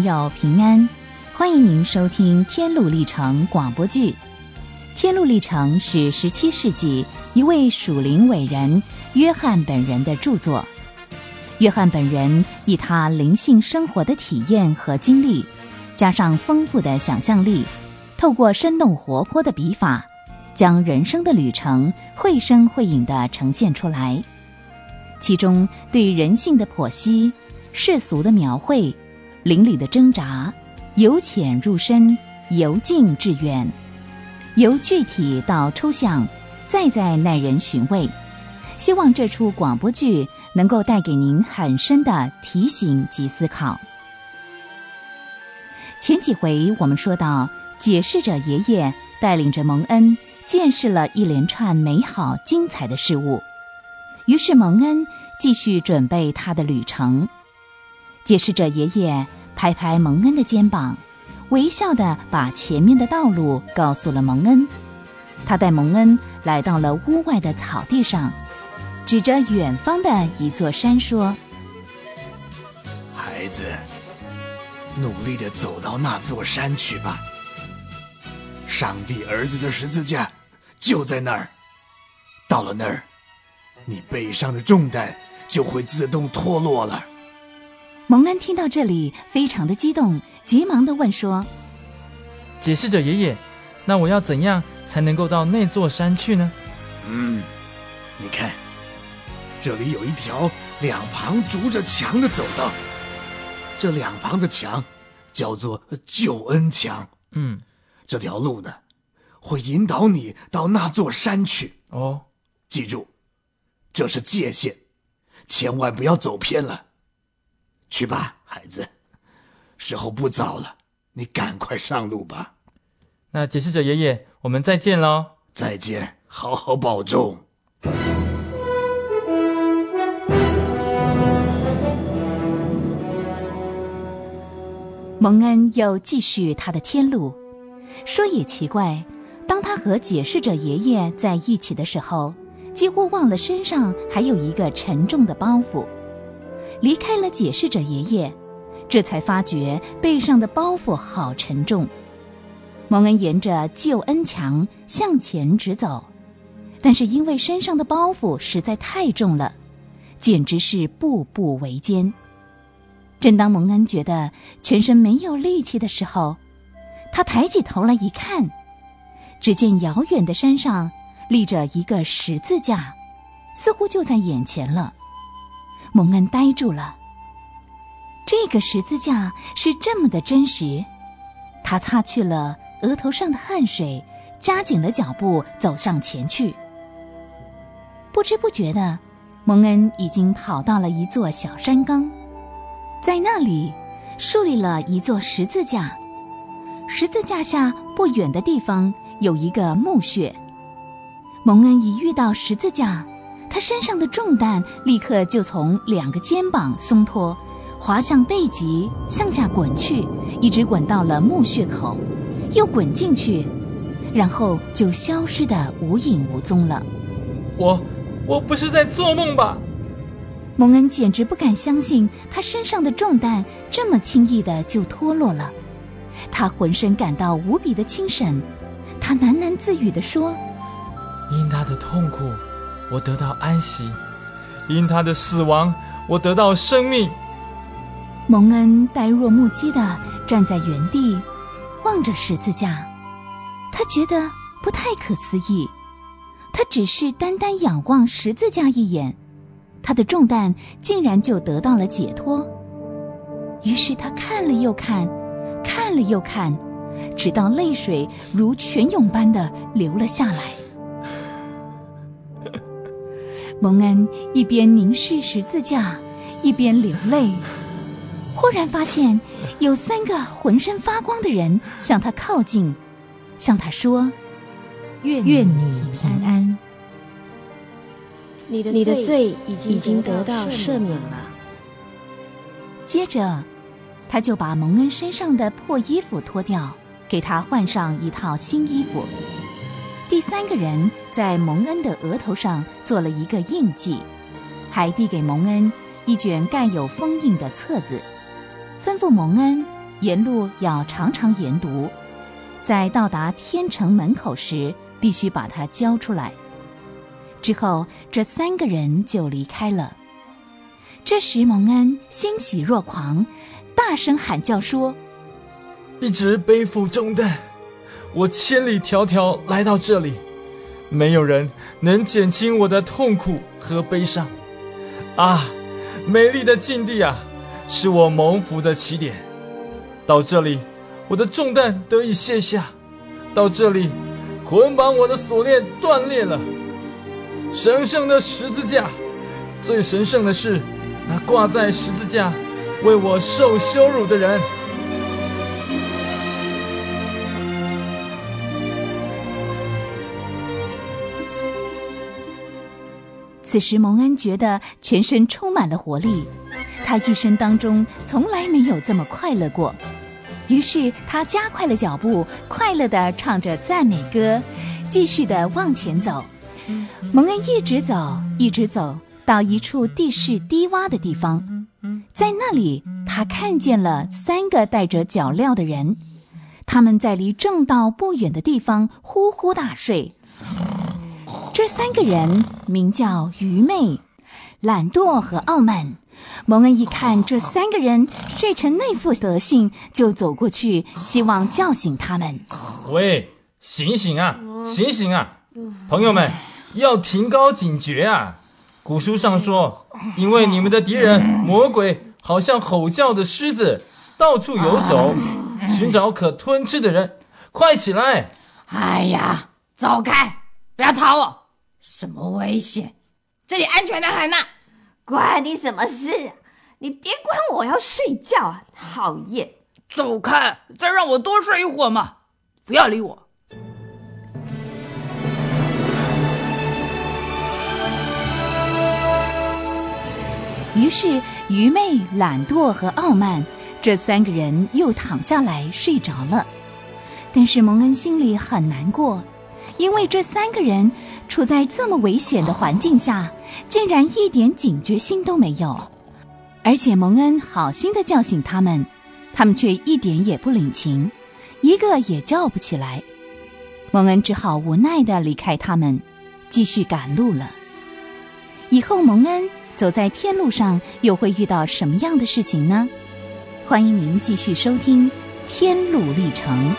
朋友平安，欢迎您收听《天路历程》广播剧。《天路历程》是十七世纪一位属灵伟人约翰本人的著作。约翰本人以他灵性生活的体验和经历，加上丰富的想象力，透过生动活泼的笔法，将人生的旅程绘声绘影地呈现出来。其中对人性的剖析、世俗的描绘。灵里的挣扎，由浅入深，由近至远，由具体到抽象，再在耐人寻味。希望这出广播剧能够带给您很深的提醒及思考。前几回我们说到，解释者爷爷带领着蒙恩见识了一连串美好精彩的事物，于是蒙恩继续准备他的旅程。解释者爷爷拍拍蒙恩的肩膀，微笑的把前面的道路告诉了蒙恩。他带蒙恩来到了屋外的草地上，指着远方的一座山说：“孩子，努力的走到那座山去吧。上帝儿子的十字架就在那儿。到了那儿，你背上的重担就会自动脱落了。”蒙恩听到这里，非常的激动，急忙的问说：“解释者爷爷，那我要怎样才能够到那座山去呢？”“嗯，你看，这里有一条两旁筑着墙的走道，这两旁的墙叫做救恩墙。嗯，这条路呢，会引导你到那座山去。哦，记住，这是界限，千万不要走偏了。”去吧，孩子，时候不早了，你赶快上路吧。那解释者爷爷，我们再见喽！再见，好好保重。蒙恩又继续他的天路。说也奇怪，当他和解释者爷爷在一起的时候，几乎忘了身上还有一个沉重的包袱。离开了解释者爷爷，这才发觉背上的包袱好沉重。蒙恩沿着救恩墙向前直走，但是因为身上的包袱实在太重了，简直是步步维艰。正当蒙恩觉得全身没有力气的时候，他抬起头来一看，只见遥远的山上立着一个十字架，似乎就在眼前了。蒙恩呆住了。这个十字架是这么的真实，他擦去了额头上的汗水，加紧了脚步走上前去。不知不觉的，蒙恩已经跑到了一座小山岗，在那里树立了一座十字架。十字架下不远的地方有一个墓穴。蒙恩一遇到十字架。他身上的重担立刻就从两个肩膀松脱，滑向背脊，向下滚去，一直滚到了墓穴口，又滚进去，然后就消失的无影无踪了。我，我不是在做梦吧？蒙恩简直不敢相信，他身上的重担这么轻易的就脱落了。他浑身感到无比的轻省，他喃喃自语的说：“因他的痛苦。”我得到安息，因他的死亡，我得到生命。蒙恩呆若木鸡的站在原地，望着十字架，他觉得不太可思议。他只是单单仰望十字架一眼，他的重担竟然就得到了解脱。于是他看了又看，看了又看，直到泪水如泉涌般的流了下来。蒙恩一边凝视十字架，一边流泪。忽然发现，有三个浑身发光的人向他靠近，向他说：“愿愿你平安，你的你的罪已经已经得到赦免了。”接着，他就把蒙恩身上的破衣服脱掉，给他换上一套新衣服。第三个人在蒙恩的额头上做了一个印记，还递给蒙恩一卷盖有封印的册子，吩咐蒙恩沿路要常常研读，在到达天城门口时，必须把它交出来。之后，这三个人就离开了。这时，蒙恩欣喜若狂，大声喊叫说：“一直背负重担，我千里迢迢来到这里，没有人能减轻我的痛苦和悲伤。啊，美丽的境地啊，是我蒙福的起点。到这里，我的重担得以卸下；到这里，捆绑我的锁链断裂了。神圣的十字架，最神圣的是。”那挂在十字架为我受羞辱的人。此时，蒙恩觉得全身充满了活力，他一生当中从来没有这么快乐过。于是，他加快了脚步，快乐的唱着赞美歌，继续的往前走。蒙恩一直走，一直走。到一处地势低洼的地方，在那里，他看见了三个戴着脚镣的人，他们在离正道不远的地方呼呼大睡。这三个人名叫愚昧、懒惰和傲慢。蒙恩一看这三个人睡成那副德性，就走过去，希望叫醒他们。喂，醒醒啊，醒醒啊，朋友们，要提高警觉啊！古书上说，因为你们的敌人魔鬼好像吼叫的狮子，到处游走，寻找可吞吃的人。快起来！哎呀，走开！不要吵我！什么危险？这里安全的很呐！关你什么事？你别管我，要睡觉啊！讨厌！走开！再让我多睡一会儿嘛！不要理我！于是，愚昧、懒惰和傲慢这三个人又躺下来睡着了。但是蒙恩心里很难过，因为这三个人处在这么危险的环境下，竟然一点警觉心都没有。而且蒙恩好心的叫醒他们，他们却一点也不领情，一个也叫不起来。蒙恩只好无奈的离开他们，继续赶路了。以后蒙恩。走在天路上，又会遇到什么样的事情呢？欢迎您继续收听《天路历程》。